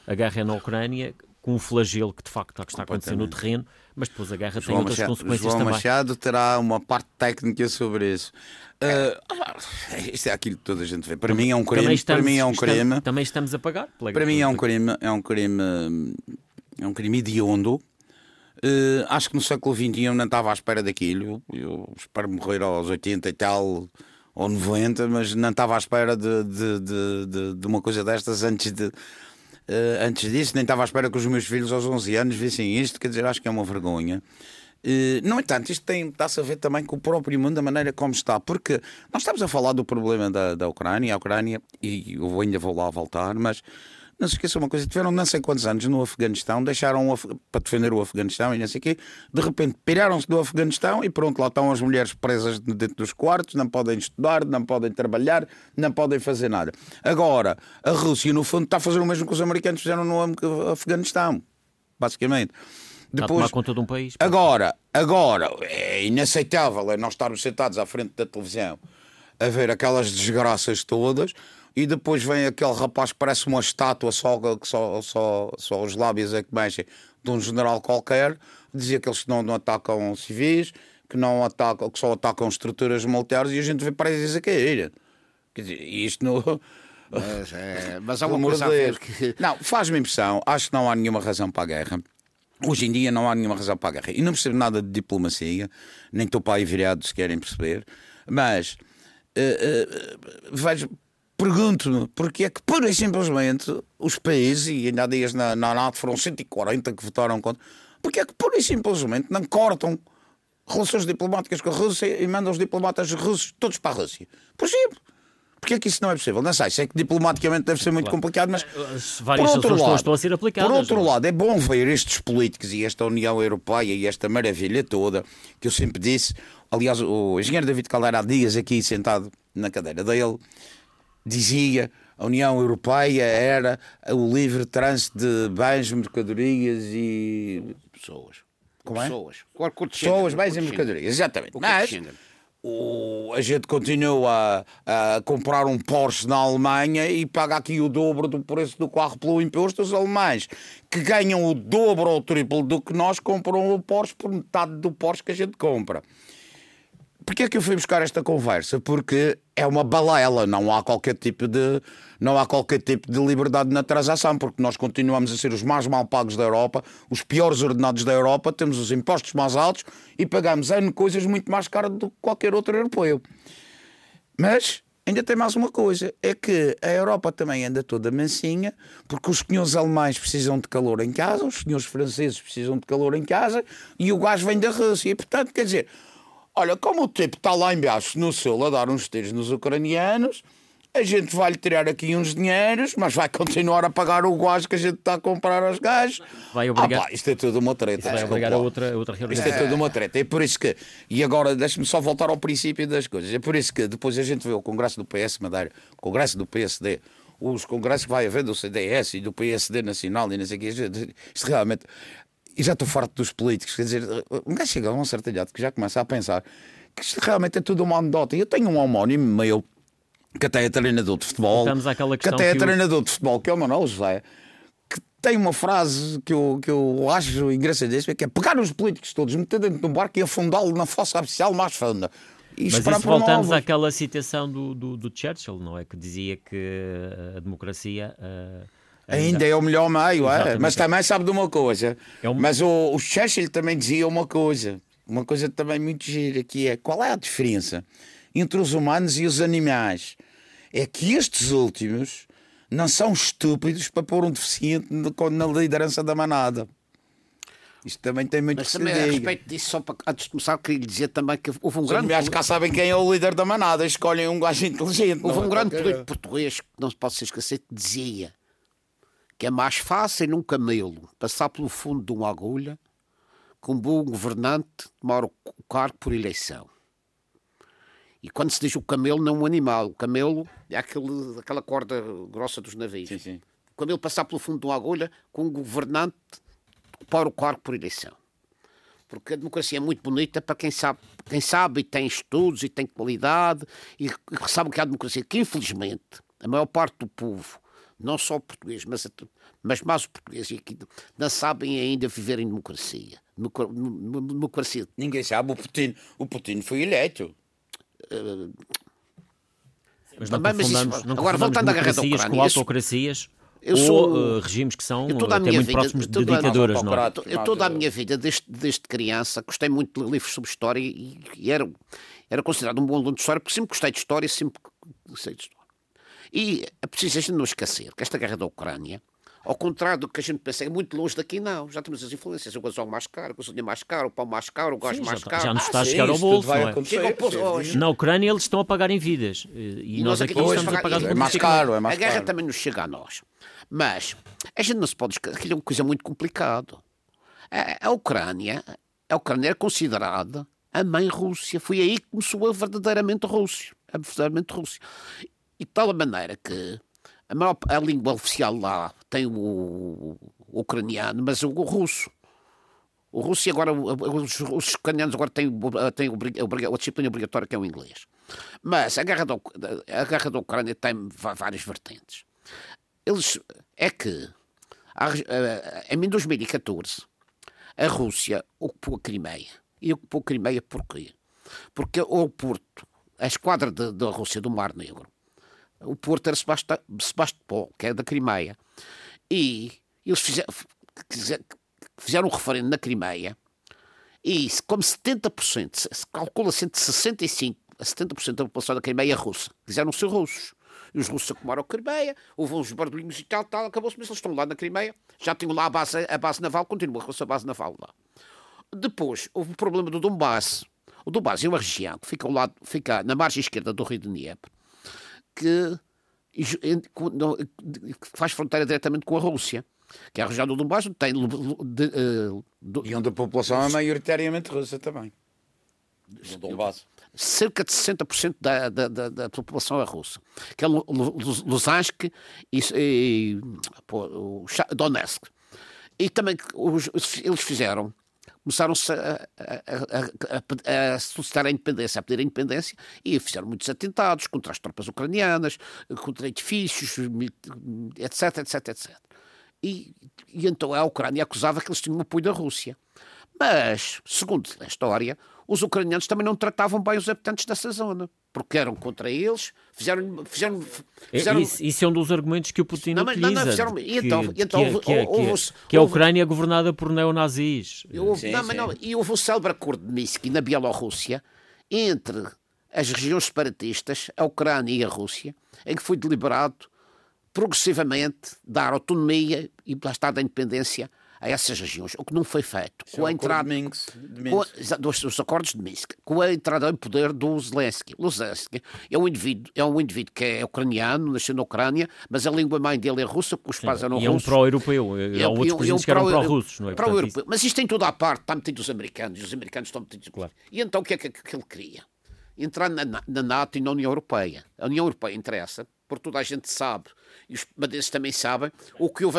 A guerra é na Ucrânia, com um flagelo que de facto está a acontecer no terreno, mas depois a guerra tem João outras Machado, consequências João também. Machado terá uma parte técnica sobre isso. Ah, isto é aquilo que toda a gente vê. Para mim é um crime. estamos, para mim é um estamos- crime. também estamos a pagar. pela- Para mim é um crime. É um crime. É um crime hediondo. Eh, acho que no século XXI eu não estava à espera daquilo. Eu espero morrer aos 80 e tal, ou 90, mas não estava à espera de, de, de- de uma coisa destas antes de. Eh, antes disso, nem estava à espera que os meus filhos aos 11 anos vissem isto, quer dizer, acho que é uma vergonha. Eh, no entanto, isto tem, está-se a ver também com o próprio mundo, da maneira como está, porque nós estamos a falar do problema da, da Ucrânia, a Ucrânia, e eu ainda vou lá voltar, mas não se esqueça uma coisa, tiveram não sei quantos anos no Afeganistão, deixaram Af- para defender o Afeganistão e não sei o quê, de repente piraram-se do Afeganistão e pronto, lá estão as mulheres presas dentro dos quartos, não podem estudar, não podem trabalhar, não podem fazer nada. Agora, a Rússia, no fundo, está a fazer o mesmo que os americanos fizeram no Af- Afeganistão, basicamente. Está a tomar conta de um país. Agora, agora, é inaceitável é nós estarmos sentados à frente da televisão a ver aquelas desgraças todas e depois vem aquele rapaz que parece uma estátua, só, que só, só, só os lábios é que mexem, de um general qualquer, dizer que eles não, não atacam civis, que, não atacam, que só atacam estruturas militares e a gente vê países a cair. Quer dizer, isto no, Mas, é, mas há uma coisa a que... Não, faz-me impressão. Acho que não há nenhuma razão para a guerra. Hoje em dia não há nenhuma razão para a guerra. E não percebo nada de diplomacia, nem estou para aí virado se querem perceber, mas uh, uh, vejo, pergunto-me porque é que, pura e simplesmente, os países, e ainda há dias na, na NATO foram 140 que votaram contra, porque é que, pura e simplesmente, não cortam relações diplomáticas com a Rússia e mandam os diplomatas russos todos para a Rússia? Possível. Porquê é que isso não é possível? Não sei, sei que diplomaticamente deve ser muito claro. complicado, mas várias por outro lado, estão a ser aplicadas. Por outro não? É? lado, é bom ver estes políticos e esta União Europeia e esta maravilha toda que eu sempre disse. Aliás, o engenheiro David Caldeira há dias aqui sentado na cadeira dele dizia a União Europeia era o livre trânsito de bens, mercadorias e pessoas. Como é? Pessoas. Pessoas, bens e mercadorias, exatamente. Mas o, a gente continua a, a, comprar um Porsche na Alemanha e paga aqui o dobro do preço do carro pelo imposto. Os alemães que ganham o dobro ou o triplo do que nós compram o Porsche por metade do Porsche que a gente compra. Porquê é que eu fui buscar esta conversa? Porque é uma balela, não há qualquer tipo de não há qualquer tipo de liberdade na transação, porque nós continuamos a ser os mais mal pagos da Europa, os piores ordenados da Europa, temos os impostos mais altos e pagamos N coisas muito mais caras do que qualquer outro europeu. Mas ainda tem mais uma coisa: é que a Europa também anda toda mansinha, porque os senhores alemães precisam de calor em casa, os senhores franceses precisam de calor em casa e o gás vem da Rússia. E portanto, quer dizer, olha, como o tipo está lá embaixo no sul a dar uns tiros nos ucranianos a gente vai lhe tirar aqui uns dinheiros, mas vai continuar a pagar o gás que a gente está a comprar aos gajos. Vai obrigar... Ah, pá, isto é tudo uma treta. Isso vai obrigar a outra, outra Isto é tudo uma treta. É por isso que. E agora, deixe-me só voltar ao princípio das coisas. É por isso que depois a gente vê o Congresso do PS Madeira, o Congresso do PSD, os congressos que vai haver do CDS e do PSD Nacional e não sei o que. Isto realmente. E já estou farto dos políticos. Quer dizer, um gajo chega a um certo idade que já começa a pensar que isto realmente é tudo uma anedota. Eu tenho um homónimo meu que até é treinador de futebol, que até é que treinador de futebol, que é o Manuel José, que tem uma frase que eu, que eu acho engraçadíssima, que é pegar os políticos todos, meter dentro de um barco e afundá-lo na fossa artificial mais funda. E Mas isso voltamos àquela citação do, do, do, Churchill, não é? Que dizia que a democracia... Uh... Ainda é o melhor meio, é? mas também sabe de uma coisa. É um... Mas o, o Churchill também dizia uma coisa, uma coisa também muito gira, que é qual é a diferença entre os humanos e os animais é que estes últimos não são estúpidos para pôr um deficiente na liderança da manada. Isto também tem muito Mas também, a respeito disso, só para, antes de começar, queria lhe dizer também que houve um Os grande. Aliás, cá sabem quem é o líder da manada, escolhem um gajo inteligente. Houve um é grande político português que não se pode se esquecer que dizia que é mais fácil num camelo passar pelo fundo de uma agulha que um bom governante tomar o cargo por eleição. E quando se diz o camelo, não é um animal. O camelo é aquele, aquela corda grossa dos navios. Sim, sim. O camelo passar pelo fundo de uma agulha com um governante para o cargo por eleição. Porque a democracia é muito bonita para quem sabe, quem sabe e tem estudos e tem qualidade e sabe que há democracia. Que infelizmente a maior parte do povo, não só o português, mas, mas mais o português, não sabem ainda viver em democracia. democracia. Ninguém sabe. O Putin, o Putin foi eleito. Mas não Também, confundamos, mas não agora voltando à guerra da Ucrânia, com autocracias eu sou, ou uh, regimes que são até muito vida, próximos de ditaduras, não é? Eu toda a minha vida, desde, desde criança, gostei muito de livros sobre história e, e era, era considerado um bom aluno de história, porque sempre gostei de história, sempre gostei de história. E é preciso a gente não esquecer que esta guerra da Ucrânia ao contrário do que a gente pensa, é muito longe daqui, não. Já temos as influências. O gasol mais caro, o gasolina mais caro, o pão mais caro, o gás sim, mais já, caro. Já nos está ah, a chegar sim, ao bolso, não é? Na Ucrânia eles estão a pagar em vidas. E, e nós, aqui estamos a pagar é mais caro, é mais A guerra caro. também nos chega a nós. Mas a gente não se pode esquecer, aquilo é uma coisa muito complicada. A, a Ucrânia, a Ucrânia era considerada a mãe Rússia. Foi aí que começou a verdadeiramente Rússia. A verdadeiramente Rússia. E de tal maneira que a, maior, a língua oficial lá tem o, o, ucraniano, mas o, o russo. O russo e agora os, os ucranianos agora têm, têm a disciplina obrigatória que é o inglês. Mas a guerra da, a guerra da Ucrânia tem várias vertentes. Eles é que em 2014 a Rússia ocupou a Crimeia. E ocupou a Crimeia porquê? Porque o porto, a esquadra da Rússia do Mar Negro, o Porto era Sebastopol, que é da Crimeia. E eles fizeram, fizeram um referendo na Crimeia e como 70%, se calcula-se entre 65% a 70% da população da Crimeia é russa, quiseram ser russos. E os russos acomodaram a Crimeia, houve uns barulhinhos e tal, tal acabou-se, mas eles estão lá na Crimeia, já tinham lá a base, a base naval, continua com a base naval lá. Depois, houve o problema do Donbass. O Donbass é uma região que fica, ao lado, fica na margem esquerda do rio de Dnieper, que faz fronteira diretamente com a Rússia que é a região do Donbass tem de, uh, do, e onde a população é maioritariamente russa também. Do Donbass. Cerca de 60% da, da, da, da população é russa que é Lusansk e, e pô, o Donetsk. E também os, eles fizeram começaram-se a, a, a, a, solicitar a independência, a pedir a independência, e fizeram muitos atentados contra as tropas ucranianas, contra edifícios, etc, etc, etc. E, e então a Ucrânia acusava que eles tinham apoio da Rússia. Mas, segundo a história, os ucranianos também não tratavam bem os habitantes dessa zona, porque eram contra eles, fizeram. fizeram, é, fizeram... Isso, isso, é um dos argumentos que o Putin não, utiliza. Não, não, fizeram... e então, que, então, que, que, houve, que, a Ucrânia é governada por neonazis. Houve, sim, não, sim. Não, e houve o célebre acordo de Minsk na Bielorrússia entre as regiões separatistas, a Ucrânia e a Rússia, em que foi deliberado progressivamente dar autonomia e lá da independência a essas regiões, o que não foi feito. com a entrada de Minsk, de Minsk. Com, dos, dos, acordos de Minsk, com a entrada em poder do Zelensky. O Zelensky é um indivíduo, é um indivíduo que é ucraniano, nasceu na Ucrânia, mas a língua mãe dele é russa, porque os pais eram russos. E é um pró-europeu, é, é um outros presidentes que eram pró-russos, não é? Pró europeu. Mas isto tem tudo à parte, está metido os americanos, e os americanos estão metidos... Claro. E então o que é que, que ele queria? Entrar na, na NATO e na União Europeia. A União Europeia interessa, porque toda a gente sabe, e os madeirenses também sabem, o que houve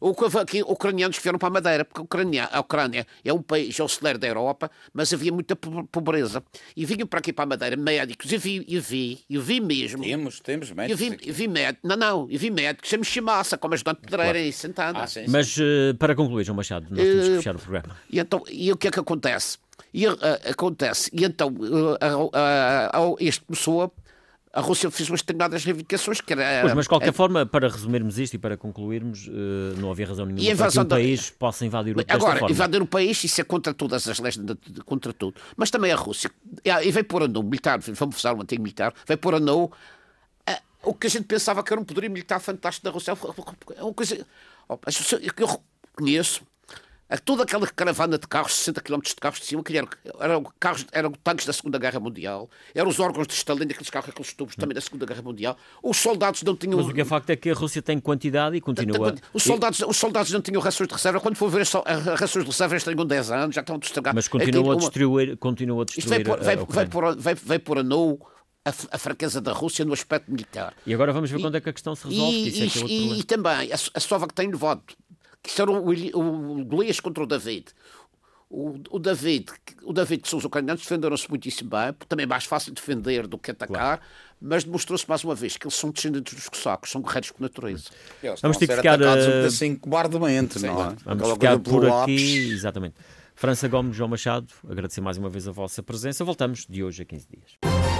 ucranianos que vieram para a Madeira, porque a Ucrânia, a Ucrânia é um país hosteleiro da Europa, mas havia muita pobreza. E vinham para aqui para a Madeira médicos, e vi, e vi, e vi mesmo. Temos, temos médicos. Eu vi, eu vi médicos, não, não, eu vi médicos, chama chamaça, como ajudante pedreira claro. e Santana. Ah, sim, sim. Mas uh, para concluir, João Machado, nós temos que fechar o programa. E, então, e o que é que acontece? E, uh, acontece, e então uh, este começou a Rússia fez umas determinadas reivindicações que era... Pois, mas de qualquer é... forma, para resumirmos isto e para concluirmos, uh, não havia razão nenhuma para que um da... país possa invadir o Agora, forma. invadir o país, isso é contra todas as leis, contra tudo. Mas também a Rússia, e veio pôr a no militar, vamos usar o antigo militar, veio pôr a no o que a gente pensava que era um poderio militar fantástico da Rússia. É uma coisa... Eu toda aquela caravana de carros, 60 km de carros de cima, que eram, eram, carros, eram tanques da Segunda Guerra Mundial, eram os órgãos de Stalin, aqueles carros, aqueles tubos também da Segunda Guerra Mundial. Os soldados não tinham. Mas o que é facto é que a Rússia tem quantidade e continua. Os soldados, os soldados não tinham rações de reserva. Quando for ver as rações de reserva, eles têm 10 anos, já estão a estragar. Mas continua, a, destruir, continua a destruir. Isto vai, vai, vai, pôr, vai, vai pôr a no a, fraqueza da Rússia no aspecto militar. E agora vamos ver e, quando é que a questão se resolve. E, é que é e, e também a, a Sova que tem voto que era o, o Golias contra o David. O, o, David, o David, que são os ucranianos, defenderam-se muitíssimo bem, também é mais fácil defender do que atacar, claro. mas demonstrou-se mais uma vez que eles são descendentes dos cossacos, são guerreiros por natureza. Eles Vamos ter que ficar. Uh... Assim, cobardemente, não é? Vamos ficar por aqui, exatamente. França Gomes, João Machado, agradecer mais uma vez a vossa presença. Voltamos de hoje a 15 dias.